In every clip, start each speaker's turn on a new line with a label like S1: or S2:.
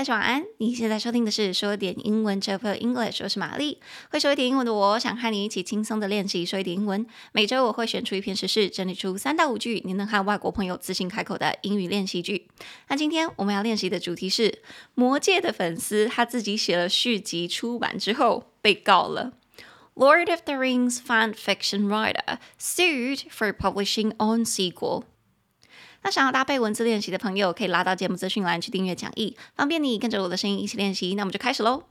S1: 大家晚安。你现在收听的是说点英文 j o English，我是玛丽。会说一点英文的我，想和你一起轻松的练习说一点英文。每周我会选出一篇时事，整理出三到五句你能和外国朋友自信开口的英语练习句。那今天我们要练习的主题是《魔戒》的粉丝他自己写了续集出版之后被告了。Lord of the Rings fan fiction writer sued for publishing own sequel. 那想要搭配文字练习的朋友，可以拉到节目资讯栏去订阅讲义，方便你跟着我的声音一起练习。那我们就开始喽。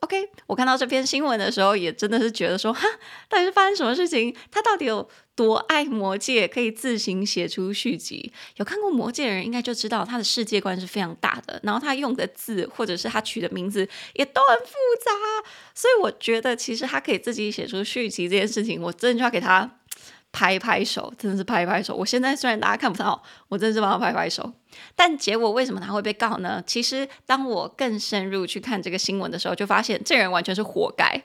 S1: OK，我看到这篇新闻的时候，也真的是觉得说，哈，到底是发生什么事情？他到底有多爱魔戒，可以自行写出续集？有看过魔戒的人，应该就知道他的世界观是非常大的，然后他用的字或者是他取的名字也都很复杂，所以我觉得其实他可以自己写出续集这件事情，我真的就要给他。拍拍手，真的是拍拍手！我现在虽然大家看不到，我真的是帮他拍拍手。但结果为什么他会被告呢？其实当我更深入去看这个新闻的时候，就发现这人完全是活该。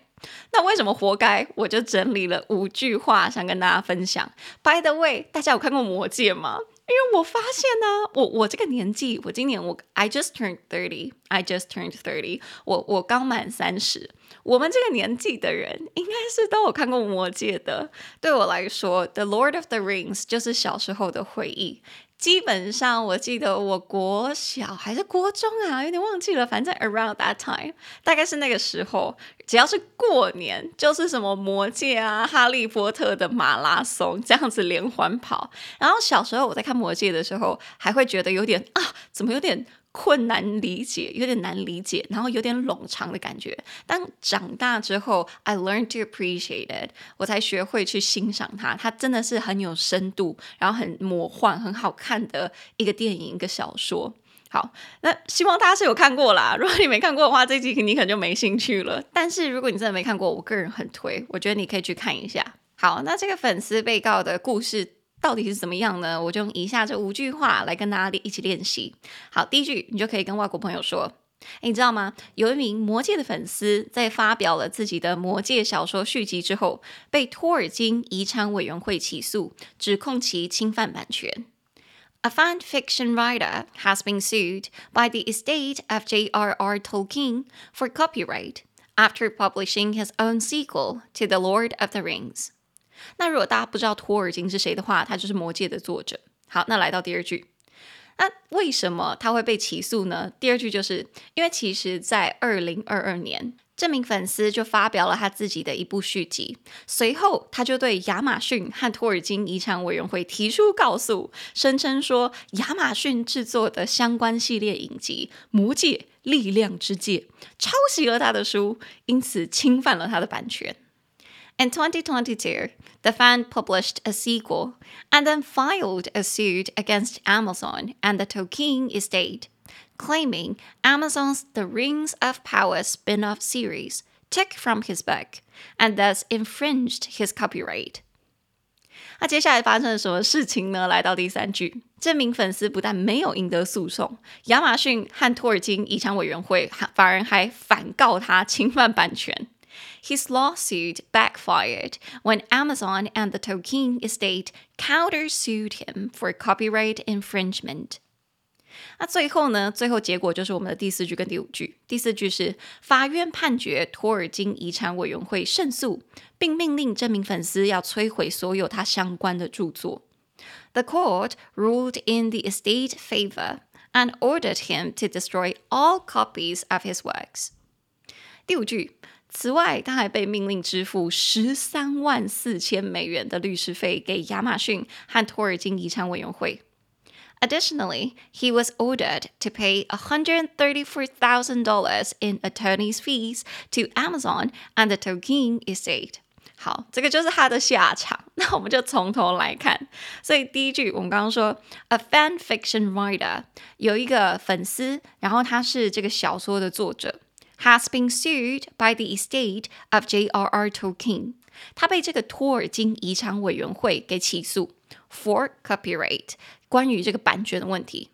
S1: 那为什么活该？我就整理了五句话想跟大家分享。By the way，大家有看过《魔戒》吗？因为我发现呢、我我这个年纪，我今年我 I just turned thirty，I just turned thirty，我我刚满三十。我们这个年纪的人，应该是都有看过《魔戒》的。对我来说，《The Lord of the Rings》就是小时候的回忆。基本上，我记得我国小还是国中啊，有点忘记了。反正 around that time，大概是那个时候，只要是过年，就是什么魔界啊、哈利波特的马拉松这样子连环跑。然后小时候我在看魔界的时候，还会觉得有点啊，怎么有点。困难理解，有点难理解，然后有点冗长的感觉。当长大之后，I learned to appreciate it，我才学会去欣赏它。它真的是很有深度，然后很魔幻、很好看的一个电影、一个小说。好，那希望大家是有看过啦。如果你没看过的话，这集你可能就没兴趣了。但是如果你真的没看过，我个人很推，我觉得你可以去看一下。好，那这个粉丝被告的故事。到底是怎么样呢？我就用以下这五句话来跟大家一起练习。好，第一句你就可以跟外国朋友说：“诶，你知道吗？有一名魔戒的粉丝在发表了自己的魔戒小说续集之后，被托尔金遗产委员会起诉，指控其侵犯版权。A fan fiction writer has been sued by the estate of J.R.R. Tolkien for copyright after publishing his own sequel to The Lord of the Rings。”那如果大家不知道托尔金是谁的话，他就是《魔戒》的作者。好，那来到第二句，那为什么他会被起诉呢？第二句就是因为其实，在二零二二年，这名粉丝就发表了他自己的一部续集，随后他就对亚马逊和托尔金遗产委员会提出告诉，声称说亚马逊制作的相关系列影集《魔戒：力量之戒》抄袭了他的书，因此侵犯了他的版权。In 2022, the fan published a sequel and then filed a suit against Amazon and the Tolkien estate, claiming Amazon's The Rings of Power spin-off series took from his book and thus infringed his copyright. 那接下来发生了什么事情呢？来到第三句，这名粉丝不但没有赢得诉讼，亚马逊和托尔金遗产委员会反而还反告他侵犯版权。 His lawsuit backfired when Amazon and the Tolkien estate countersued him for copyright infringement. 那最后呢？最后结果就是我们的第四句跟第五句。第四句是法院判决托尔金遗产委员会胜诉，并命令这名粉丝要摧毁所有他相关的着作。The court ruled in the estate favor and ordered him to destroy all copies of his works. 第五句。 此外，他还被命令支付十三万四千美元的律师费给亚马逊和托尔金遗产委员会。Additionally, he was ordered to pay $134,000 in attorney's fees to Amazon and the Tolkien estate. 好，这个就是他的下场。那我们就从头来看。所以第一句，我们刚刚说，a fan fiction writer 有一个粉丝，然后他是这个小说的作者。has been sued by the estate of J.R.R. Tolkien。他被这个托尔金遗产委员会给起诉 for copyright，关于这个版权的问题。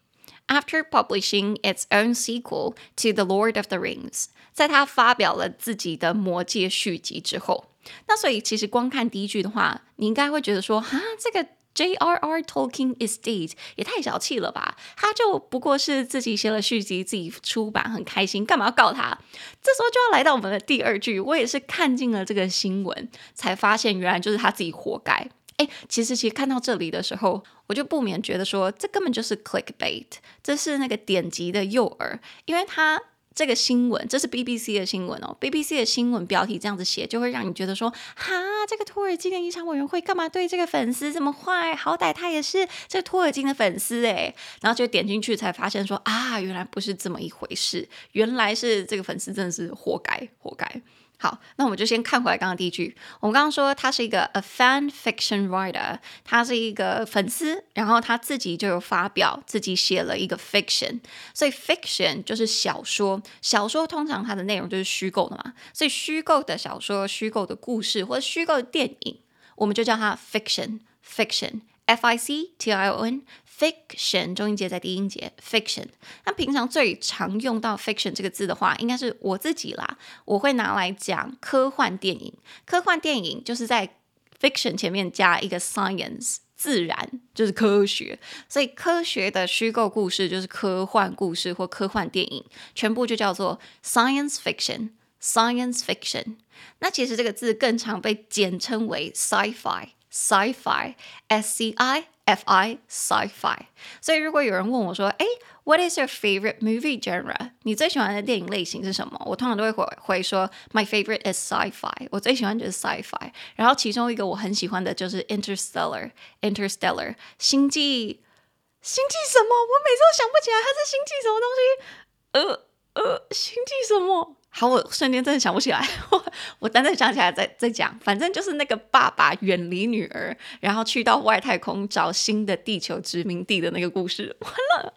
S1: After publishing its own sequel to The Lord of the Rings，在他发表了自己的魔戒续集之后，那所以其实光看第一句的话，你应该会觉得说，哈，这个 J.R.R. Tolkien Estate 也太小气了吧？他就不过是自己写了续集，自己出版很开心，干嘛要告他？这时候就要来到我们的第二句，我也是看尽了这个新闻，才发现原来就是他自己活该。哎，其实其实看到这里的时候，我就不免觉得说，这根本就是 clickbait，这是那个点击的诱饵，因为他。这个新闻，这是 BBC 的新闻哦。BBC 的新闻标题这样子写，就会让你觉得说，哈，这个土耳其的遗产委员会干嘛对这个粉丝这么坏？好歹他也是这土耳其的粉丝诶。然后就点进去才发现说，啊，原来不是这么一回事，原来是这个粉丝真的是活该，活该。好，那我们就先看回来刚刚第一句。我们刚刚说他是一个 a fan fiction writer，他是一个粉丝，然后他自己就有发表自己写了一个 fiction，所以 fiction 就是小说，小说通常它的内容就是虚构的嘛，所以虚构的小说、虚构的故事或者虚构的电影，我们就叫它 fiction，fiction，f i c t i o n。Fiction 中音节在低音节，fiction。那平常最常用到 fiction 这个字的话，应该是我自己啦。我会拿来讲科幻电影。科幻电影就是在 fiction 前面加一个 science，自然就是科学。所以科学的虚构故事就是科幻故事或科幻电影，全部就叫做 science fiction。Science fiction。那其实这个字更常被简称为 sci-fi，sci-fi，sci F I Sci-fi。所以如果有人问我说：“哎，What is your favorite movie genre？” 你最喜欢的电影类型是什么？我通常都会回回说：“My favorite is sci-fi。”我最喜欢就是 sci-fi。然后其中一个我很喜欢的就是 Interstellar。Interstellar，星际，星际什么？我每次都想不起来它是星际什么东西。呃呃，星际什么？好，我瞬间真的想不起来，我我等等想起来再再讲。反正就是那个爸爸远离女儿，然后去到外太空找新的地球殖民地的那个故事。完了，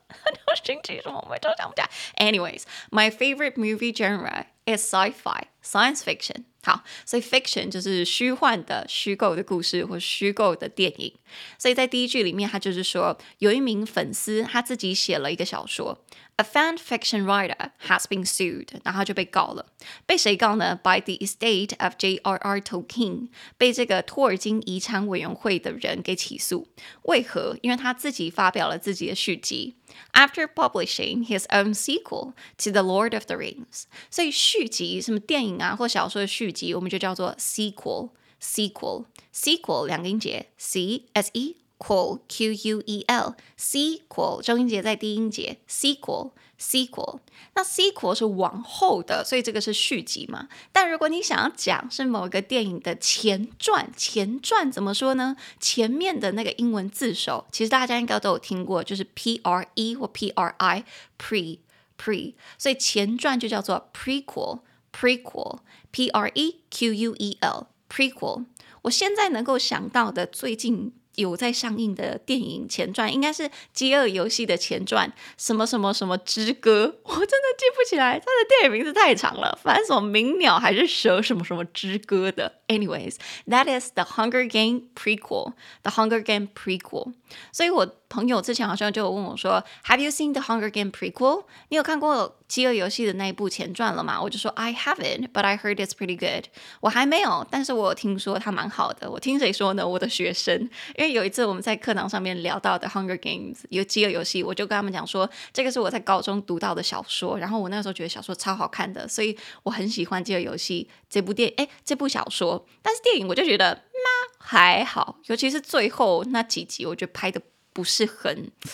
S1: 我星际什么我都想不起来。Anyways, my favorite movie genre is sci-fi, science fiction. 好，所以 fiction 就是虚幻的、虚构的故事或虚构的电影。所以在第一句里面，他就是说，有一名粉丝他自己写了一个小说，a fan fiction writer has been sued，然后他就被告了。被谁告呢？By the estate of J.R.R. Tolkien，被这个托尔金遗产委员会的人给起诉。为何？因为他自己发表了自己的续集。After publishing his own sequel to The Lord of the Rings，所以续集什么电影啊或小说的续集，我们就叫做 sequel，sequel，sequel 两个音节，c s e quel q u e l，sequel 中音节在低音节，sequel。sequel，那 sequel 是往后的，所以这个是续集嘛。但如果你想要讲是某一个电影的前传，前传怎么说呢？前面的那个英文字首，其实大家应该都有听过，就是 P R E 或 P R I，pre pre，所以前传就叫做 prequel，prequel，P R E Q U E L，prequel。我现在能够想到的最近。有在上映的电影前传，应该是《饥饿游戏》的前传，什么什么什么之歌，我真的记不起来，它的电影名字太长了，反正什么鸣鸟还是蛇什么什么之歌的。Anyways，that is the Hunger Game prequel，the Hunger Game prequel。所以我朋友之前好像就有问我说，Have you seen the Hunger Game prequel？你有看过？饥饿游戏的那一部前传了吗？我就说 I haven't, but I heard it's pretty good。我还没有，但是我有听说它蛮好的。我听谁说呢？我的学生，因为有一次我们在课堂上面聊到的《Hunger Games》有饥饿游戏，我就跟他们讲说，这个是我在高中读到的小说。然后我那时候觉得小说超好看的，所以我很喜欢《饥饿游戏》这部电哎这部小说。但是电影我就觉得那还好，尤其是最后那几集，我觉得拍的不是很。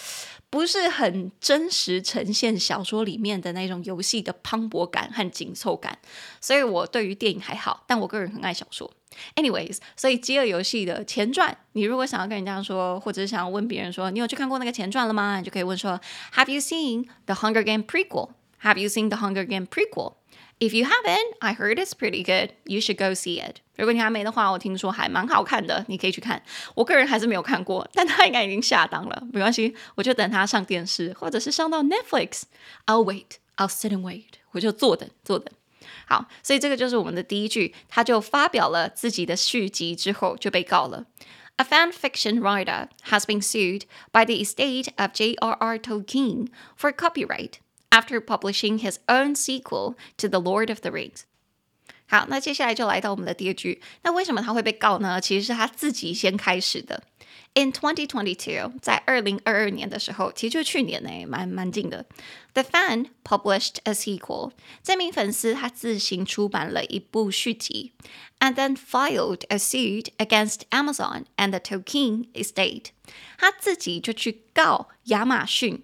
S1: 不是很真实呈现小说里面的那种游戏的磅礴感和紧凑感，所以我对于电影还好，但我个人很爱小说。Anyways，所以《饥饿游戏》的前传，你如果想要跟人家说，或者是想要问别人说，你有去看过那个前传了吗？你就可以问说，Have you seen the Hunger Game prequel？Have you seen the Hunger Game prequel？prequel？If you haven't, I heard it's pretty good. You should go see it. 如果你还没的话，我听说还蛮好看的，你可以去看。我个人还是没有看过，但他应该已经下档了，没关系，我就等他上电视，或者是上到 Netflix。I'll wait, I'll sit and wait. 我就坐等，坐等。好，所以这个就是我们的第一句，他就发表了自己的续集之后就被告了。A fan fiction writer has been sued by the estate of J.R.R. Tolkien for copyright. After publishing his own sequel to The Lord of the Rings， 好，那接下来就来到我们的第二句。那为什么他会被告呢？其实是他自己先开始的。In 2022，在二零二二年的时候，其实就是去年呢，蛮蛮近的。The fan published a sequel。这名粉丝他自行出版了一部续集，and then filed a suit against Amazon and the Tolkien estate。他自己就去告亚马逊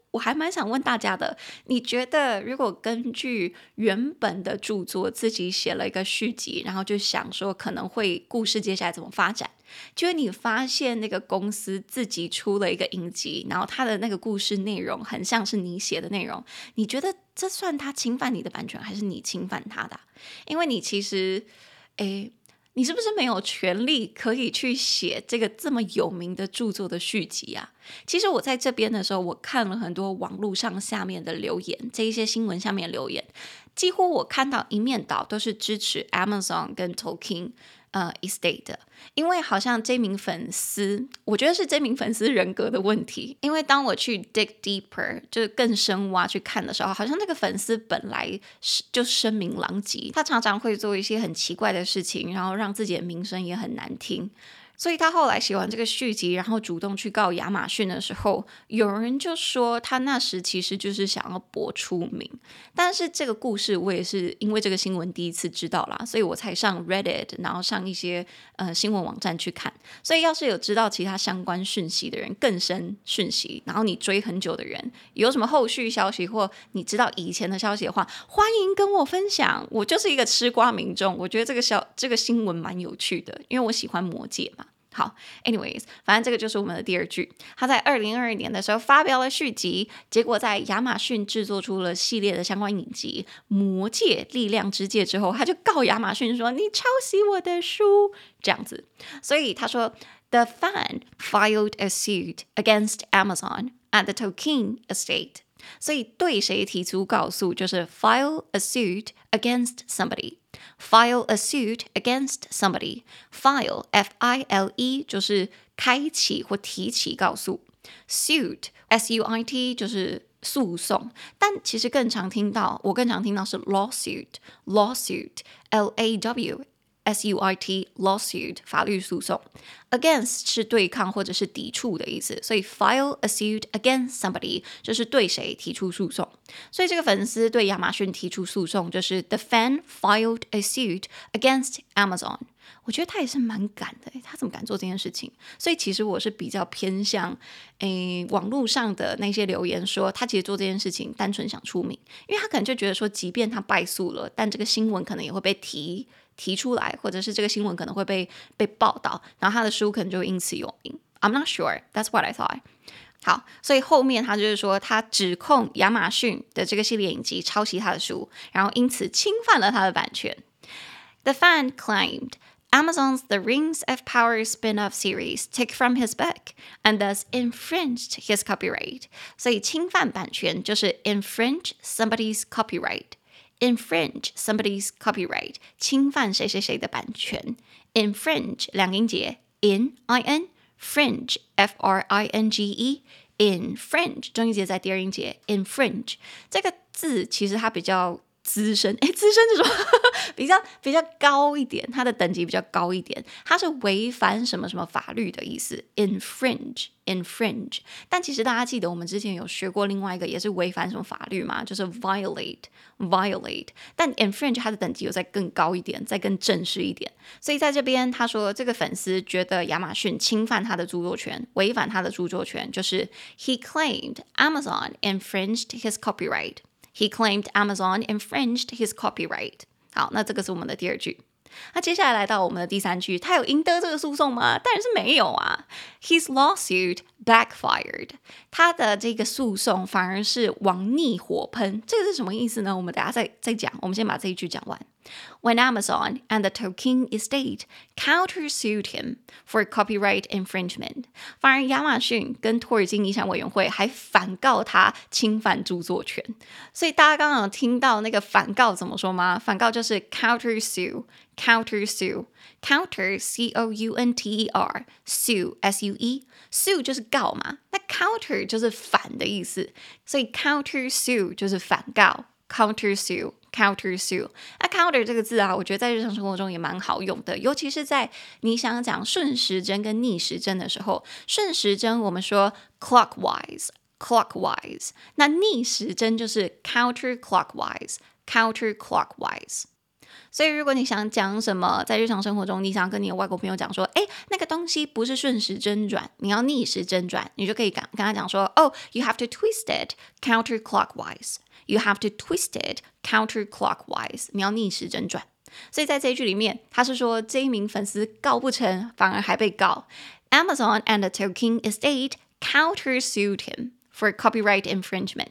S1: 我还蛮想问大家的，你觉得如果根据原本的著作自己写了一个续集，然后就想说可能会故事接下来怎么发展，就是你发现那个公司自己出了一个影集，然后他的那个故事内容很像是你写的内容，你觉得这算他侵犯你的版权，还是你侵犯他的？因为你其实，诶。你是不是没有权利可以去写这个这么有名的著作的续集啊？其实我在这边的时候，我看了很多网络上下面的留言，这一些新闻下面留言，几乎我看到一面倒都是支持 Amazon 跟 Tolkien。呃、，estate，因为好像这名粉丝，我觉得是这名粉丝人格的问题。因为当我去 dig deeper，就是更深挖去看的时候，好像那个粉丝本来是就声名狼藉，他常常会做一些很奇怪的事情，然后让自己的名声也很难听。所以他后来写完这个续集，然后主动去告亚马逊的时候，有人就说他那时其实就是想要博出名。但是这个故事我也是因为这个新闻第一次知道啦，所以我才上 Reddit，然后上一些呃新闻网站去看。所以要是有知道其他相关讯息的人，更深讯息，然后你追很久的人，有什么后续消息或你知道以前的消息的话，欢迎跟我分享。我就是一个吃瓜民众，我觉得这个小这个新闻蛮有趣的，因为我喜欢魔戒嘛。好，anyways，反正这个就是我们的第二句。他在二零二二年的时候发表了续集，结果在亚马逊制作出了系列的相关影集《魔戒：力量之戒》之后，他就告亚马逊说：“你抄袭我的书。”这样子，所以他说：“The fan filed a suit against Amazon and the Tolkien estate。”所以对谁提出告诉，就是 file a suit against somebody。File a suit against somebody. File, F-I-L-E，就是开启或提起告诉。Suit, S-U-I-T，就是诉讼。但其实更常听到，我更常听到是 lawsuit, lawsuit l a w S U I T lawsuit, 法律诉讼，against 是对抗或者是抵触的意思，所以 file a suit against somebody 就是对谁提出诉讼。所以这个粉丝对亚马逊提出诉讼，就是 the fan filed a suit against Amazon。我觉得他也是蛮敢的，他怎么敢做这件事情？所以其实我是比较偏向诶网络上的那些留言说，他其实做这件事情单纯想出名，因为他可能就觉得说，即便他败诉了，但这个新闻可能也会被提。提出来，或者是这个新闻可能会被被报道，然后他的书可能就会因此有名。I'm not sure. That's what I thought. 好，所以后面他就是说，他指控亚马逊的这个系列影集抄袭他的书，然后因此侵犯了他的版权。The fan claimed Amazon's The Rings of Power spin-off series took from his book and thus infringed his copyright. 所以侵犯版权就是 infringe somebody's copyright。 infringe somebody's copyright，侵犯谁谁谁的版权。infringe 两音节，in i n fringe f r i n g e infringe 中音节在第二音节。infringe 这个字其实它比较 资深，哎，资深这种 比较比较高一点，它的等级比较高一点，它是违反什么什么法律的意思。infringe infringe，但其实大家记得我们之前有学过另外一个也是违反什么法律嘛，就是 violate violate，但 infringe 它的等级有再更高一点，再更正式一点。所以在这边他说这个粉丝觉得亚马逊侵犯他的著作权，违反他的著作权，就是 he claimed Amazon infringed his copyright。He claimed Amazon infringed his copyright。好，那这个是我们的第二句。那接下来来到我们的第三句，他有赢得这个诉讼吗？当然是没有啊。His lawsuit backfired。他的这个诉讼反而是往逆火喷。这个是什么意思呢？我们等下再再讲。我们先把这一句讲完。When Amazon and the Tolkien estate countersued him for copyright infringement，反而亚马逊跟托尔金遗产委员会还反告他侵犯着作权。所以大家刚刚有听到那个反告怎么说吗？反告就是 countersue，countersue，counter c o u n t e r，sue s u e，sue 就是告嘛，那 counter 就是反的意思，所以 countersue 就是反告，countersue。 Counter sue，那 counter 这个字啊，我觉得在日常生活中也蛮好用的，尤其是在你想讲顺时针跟逆时针的时候。顺时针我们说 clockwise，clockwise，那逆时针就是 counterclockwise，counterclockwise。所以如果你想讲什么，在日常生活中你想跟你的外国朋友讲说，哎，那个东西不是顺时针转，你要逆时针转，你就可以跟跟他讲说，哦，you have to twist it counterclockwise。You have to twist it counterclockwise。你要逆时针转。所以在这一句里面，他是说这一名粉丝告不成，反而还被告。Amazon and the Tolkien estate countersued him for copyright infringement。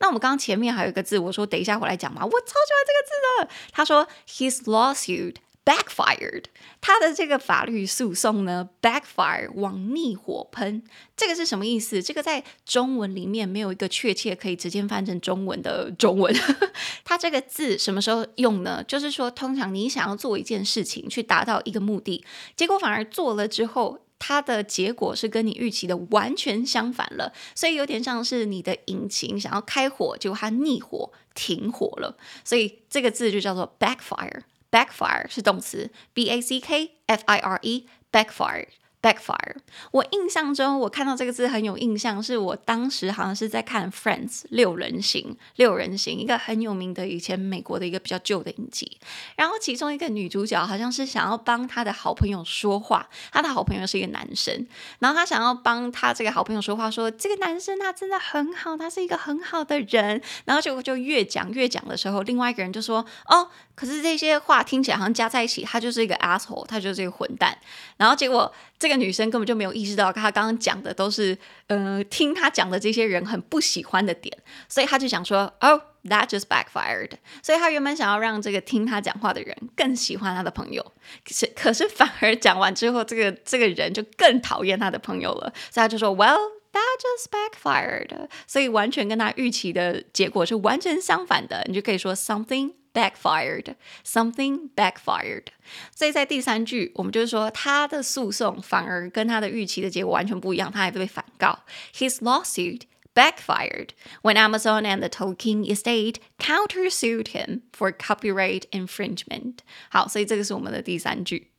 S1: 那我们刚刚前面还有一个字，我说等一下回来讲嘛，我超喜欢这个字的。他说 his lawsuit。 Backfired，他的这个法律诉讼呢，backfire 往逆火喷，这个是什么意思？这个在中文里面没有一个确切可以直接翻成中文的中文。它这个字什么时候用呢？就是说，通常你想要做一件事情去达到一个目的，结果反而做了之后，它的结果是跟你预期的完全相反了，所以有点像是你的引擎想要开火，结果它逆火停火了，所以这个字就叫做 backfire。Backfire 是动词，b a c k f i r e，backfire。Backfire。 backfire 我印象中，我看到这个字很有印象，是我当时好像是在看《Friends》六人行，六人行一个很有名的以前美国的一个比较旧的影集。然后其中一个女主角好像是想要帮她的好朋友说话，她的好朋友是一个男生，然后她想要帮她这个好朋友说话，说这个男生他真的很好，他是一个很好的人。然后结果就越讲越讲的时候，另外一个人就说：“哦，可是这些话听起来好像加在一起，他就是一个 asshole，他就是一个混蛋。”然后结果这个。女生根本就没有意识到，她刚刚讲的都是，呃，听她讲的这些人很不喜欢的点，所以她就想说，Oh, that just backfired。所以她原本想要让这个听她讲话的人更喜欢她的朋友，可是可是反而讲完之后，这个这个人就更讨厌她的朋友了，所以她就说，Well, that just backfired。所以完全跟她预期的结果是完全相反的，你就可以说 something。Backfired, something backfired。所以在第三句，我们就是说他的诉讼反而跟他的预期的结果完全不一样，他还被反告。His lawsuit backfired when Amazon and the Tolkien estate countersued him for copyright infringement。好，所以这个是我们的第三句。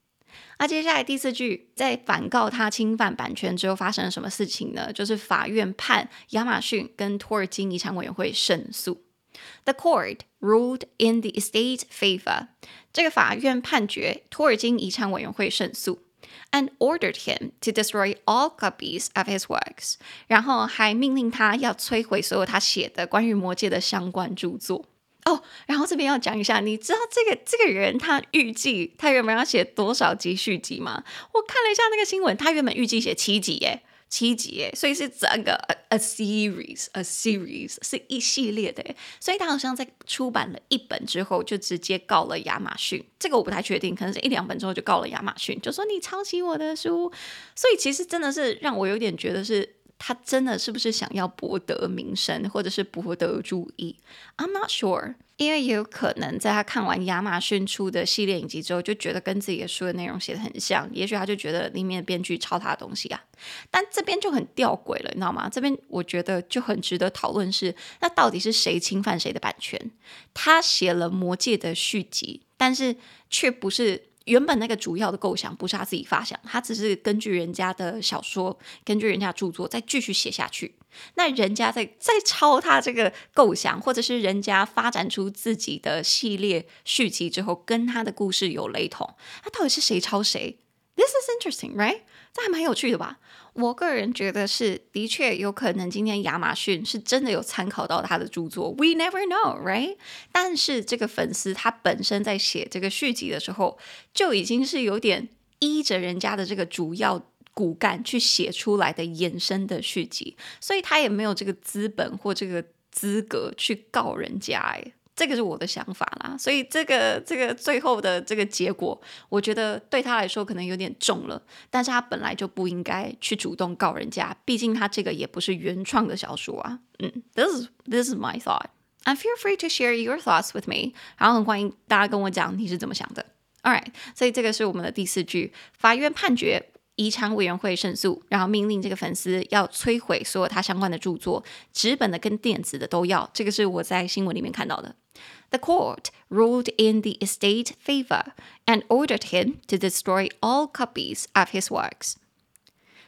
S1: 那接下来第四句，在反告他侵犯版权之后，发生了什么事情呢？就是法院判亚马逊跟托尔金遗产委员会胜诉。The court ruled in the estate favor。这个法院判决托尔金遗产委员会胜诉，and ordered him to destroy all copies of his works。然后还命令他要摧毁所有他写的关于魔戒的相关著作。哦，然后这边要讲一下，你知道这个这个人他预计他原本要写多少集续集吗？我看了一下那个新闻，他原本预计写七集耶。七集，所以是整个 a, a series，a series 是一系列的，所以他好像在出版了一本之后，就直接告了亚马逊。这个我不太确定，可能是一两本之后就告了亚马逊，就说你抄袭我的书。所以其实真的是让我有点觉得是。他真的是不是想要博得名声，或者是博得注意？I'm not sure，因为也有可能在他看完亚马逊出的系列影集之后，就觉得跟自己的书的内容写得很像，也许他就觉得里面的编剧抄他的东西啊。但这边就很吊诡了，你知道吗？这边我觉得就很值得讨论是，那到底是谁侵犯谁的版权？他写了《魔戒》的续集，但是却不是。原本那个主要的构想不是他自己发想，他只是根据人家的小说，根据人家著作再继续写下去。那人家在在抄他这个构想，或者是人家发展出自己的系列续集之后，跟他的故事有雷同，那到底是谁抄谁？This is interesting, right? 这还蛮有趣的吧？我个人觉得是，的确有可能今天亚马逊是真的有参考到他的著作，We never know, right？但是这个粉丝他本身在写这个续集的时候，就已经是有点依着人家的这个主要骨干去写出来的衍生的续集，所以他也没有这个资本或这个资格去告人家。哎，这个是我的想法啦。所以这个这个最后的这个结果，我觉得对他来说可能有点重了。但是他本来就不应该去主动告人家，毕竟他这个也不是原创的小说啊。嗯，this this is my thought. And feel free to share your thoughts with me. 然后很欢迎大家跟我讲你是怎么想的。All right，所以这个是我们的第四句，法院判决。遗产委员会胜诉，然后命令这个粉丝要摧毁所有他相关的著作，纸本的跟电子的都要。这个是我在新闻里面看到的。The court ruled in the estate favor and ordered him to destroy all copies of his works。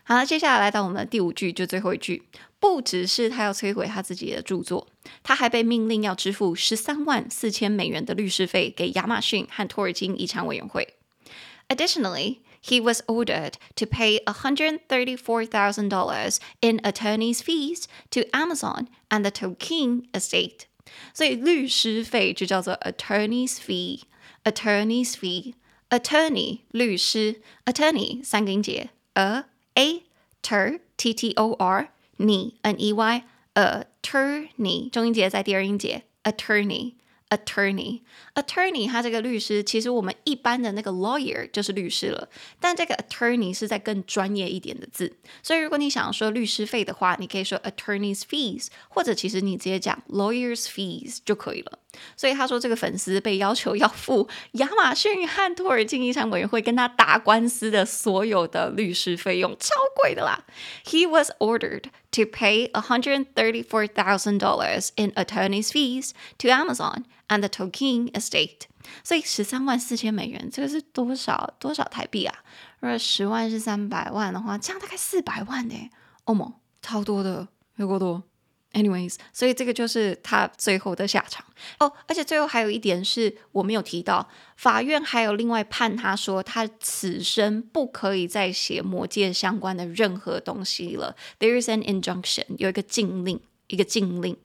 S1: 好，接下来来到我们的第五句，就最后一句，不只是他要摧毁他自己的着作，他还被命令要支付十三万四千美元的律师费给亚马逊和托尔金遗产委员会。Additionally, he was ordered to pay $134,000 in attorney's fees to Amazon and the Tolkien estate。 所以律师费就叫做 attorney's fee，attorney's fee，attorney 律师，attorney 三个音节，a a ter t t o r n n e y attorney 中音节在第二音节，attorney。Attorney，attorney，他这个律师，其实我们一般的那个 lawyer 就是律师了，但这个 attorney 是在更专业一点的字，所以如果你想说律师费的话，你可以说 attorney's fees，或者其实你直接讲 lawyer's fees 就可以了。所以他说这个粉丝被要求要付亚马逊和托尔金遗产委员会跟他打官司的所有的律师费用，超贵的啦。He was ordered to pay $134,000 in attorney's fees to Amazon and the Tolkien estate。所以十三万四千美元，这个是多少多少台币啊？如果十万是三百万的话，这样大概四百万呢？哦莫，超多的，有够多。Anyways，所以这个就是他最后的下场哦。而且最后还有一点是我没有提到，法院还有另外判他说，他此生不可以再写魔戒相关的任何东西了。There is an injunction，有一个禁令，一个禁令。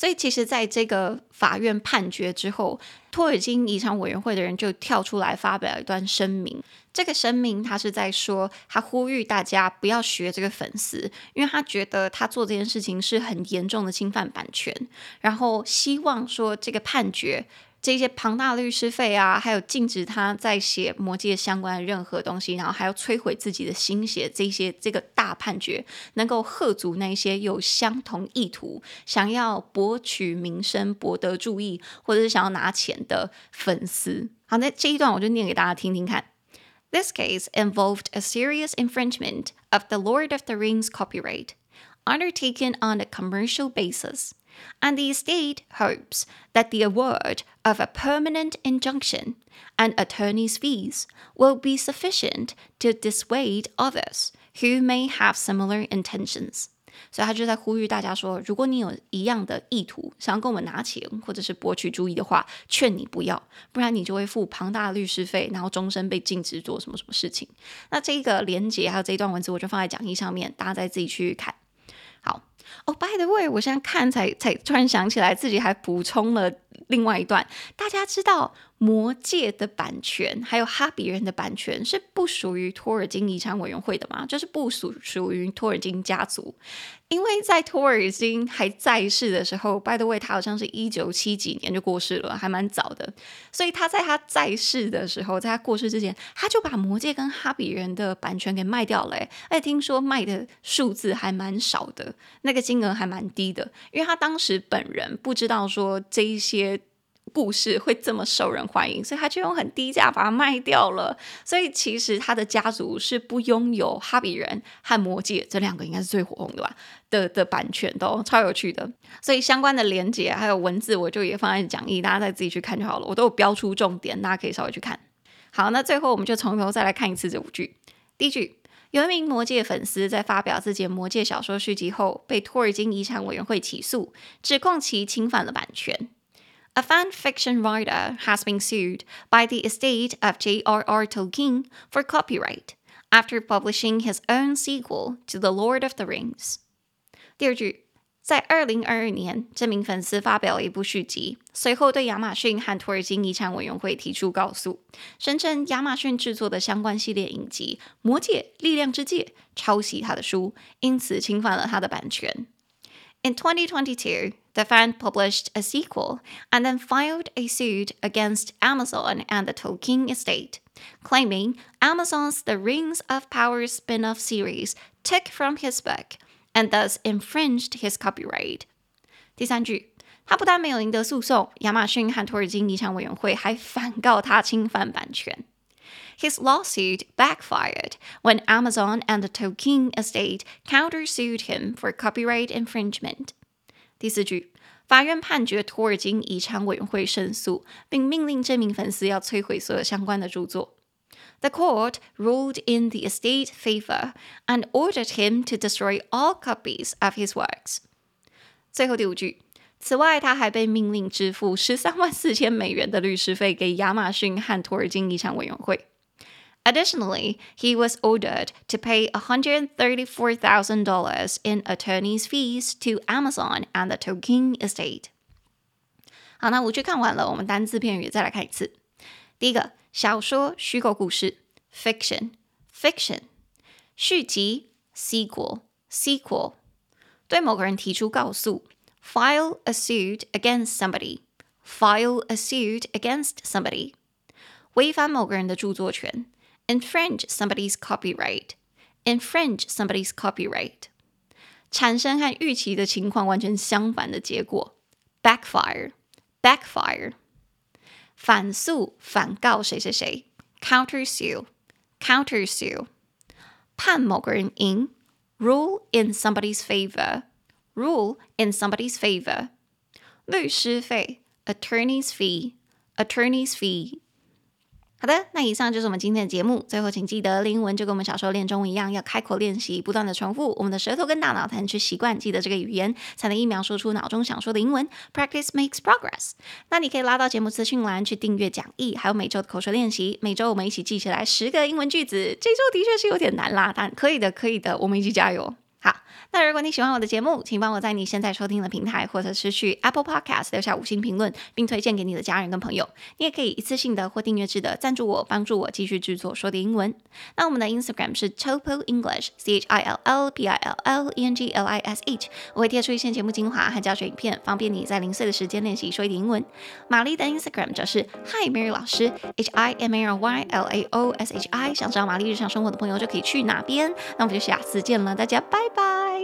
S1: 所以其实，在这个法院判决之后，托尔金遗产委员会的人就跳出来发表一段声明。这个声明他是在说，他呼吁大家不要学这个粉丝，因为他觉得他做这件事情是很严重的侵犯版权，然后希望说这个判决。这些庞大律师费啊，还有禁止他在写魔戒相关的任何东西，然后还要摧毁自己的心血，这些这个大判决能够吓阻那些有相同意图、想要博取名声、博得注意，或者是想要拿钱的粉丝。好，那这一段我就念给大家听听看。This case involved a serious infringement of the Lord of the Rings copyright, undertaken on a commercial basis. And the estate hopes that the award of a permanent injunction and attorney's fees will be sufficient to dissuade others who may have similar intentions. 所以他就在呼吁大家说，如果你有一样的意图，想要跟我们拿钱或者是博取注意的话，劝你不要，不然你就会付庞大的律师费，然后终身被禁止做什么什么事情。那这个连结还有这一段文字，我就放在讲义上面，大家再自己去看。好。 哦、，By the way，我现在看才才突然想起来，自己还补充了另外一段。大家知道《魔戒》的版权还有《哈比人》的版权是不属于托尔金遗产委员会的吗？就是不属属于托尔金家族。因为在托尔金还在世的时候，by the way，他好像是一九七几年就过世了，还蛮早的。所以他在他在世的时候，在他过世之前，他就把《魔戒》跟《哈比人》的版权给卖掉了。而且听说卖的数字还蛮少的，那个金额还蛮低的，因为他当时本人不知道说这一些。故事会这么受人欢迎，所以他就用很低价把它卖掉了。所以其实他的家族是不拥有《哈比人》和《魔戒》这两个应该是最火红的吧的的版权都超有趣的。所以相关的连接还有文字，我就也放在讲义，大家再自己去看就好了。我都有标出重点，大家可以稍微去看。好，那最后我们就从头再来看一次这五句。第一句，有一名《魔戒》粉丝在发表自己《魔戒》小说续集后，被托尔金遗产委员会起诉，指控其侵犯了版权。A fan fiction writer has been sued by the estate of J.R.R. Tolkien for copyright after publishing his own sequel to The Lord of the Rings. 第二句，在二零二二年，这名粉丝发表了一部续集，随后对亚马逊和托尔金遗产委员会提出告诉，声称亚马逊制作的相关系列影集《魔戒：力量之戒》抄袭他的书，因此侵犯了他的版权。In 2022. the fan published a sequel and then filed a suit against Amazon and the Tolkien estate, claiming Amazon's The Rings of Power spin off series took from his book and thus infringed his copyright. 第三句，他不但没有赢得诉讼，亚马逊和托尔金遗产委员会还反告他侵犯版权。His lawsuit backfired when Amazon and the Tolkien estate countersued him for copyright infringement. 第四句，法院判决托尔金遗产委员会胜诉，并命令这名粉丝要摧毁所有相关的著作。The court ruled in the estate favor and ordered him to destroy all copies of his works. 最后第五句，此外，他还被命令支付十三万四千美元的律师费给亚马逊和托尔金遗产委员会。Additionally, he was ordered to pay $134,000 in attorney's fees to Amazon and the Tolkien estate. 好，那五句看完了，我们单字片语再来看一次。第一个，小说、虚构故事，fiction，fiction；续集，sequel，sequel；对某个人提出告诉，file a suit against somebody，file a suit against somebody；违反某个人的着作权。 infringe somebody's copyright, infringe somebody's copyright，产生和预期的情况完全相反的结果，backfire, backfire，反诉反告谁谁谁，countersue, countersue，判某个人赢，rule in somebody's favor, rule in somebody's favor，律师费，attorney's fee, attorney's fee。 好的，那以上就是我们今天的节目。最后，请记得练英文就跟我们小时候练中文一样，要开口练习，不断的重复，我们的舌头跟大脑才能去习惯记得这个语言，才能一秒说出脑中想说的英文。Practice makes progress。那你可以拉到节目资讯栏去订阅讲义，还有每周的口说练习。每周我们一起记起来十个英文句子。这周的确是有点难啦，但可以的，可以的，我们一起加油。好，那如果你喜欢我的节目，请帮我在你现在收听的平台，或者是去 Apple Podcast 留下五星评论，并推荐给你的家人跟朋友。你也可以一次性的或订阅制的赞助我，帮助我继续制作说点英文。那我们的 Instagram 是 Chill English，C H I L L P I L L E N G L I S H，我会贴出一些节目精华和教学影片，方便你在零碎的时间练习说一点英文。玛丽的 Instagram 则是 Hi Mary 老师，H I M A R Y L A O S H I。想知道玛丽日常生活的朋友就可以去哪边？那我们就下次见了，大家拜บาย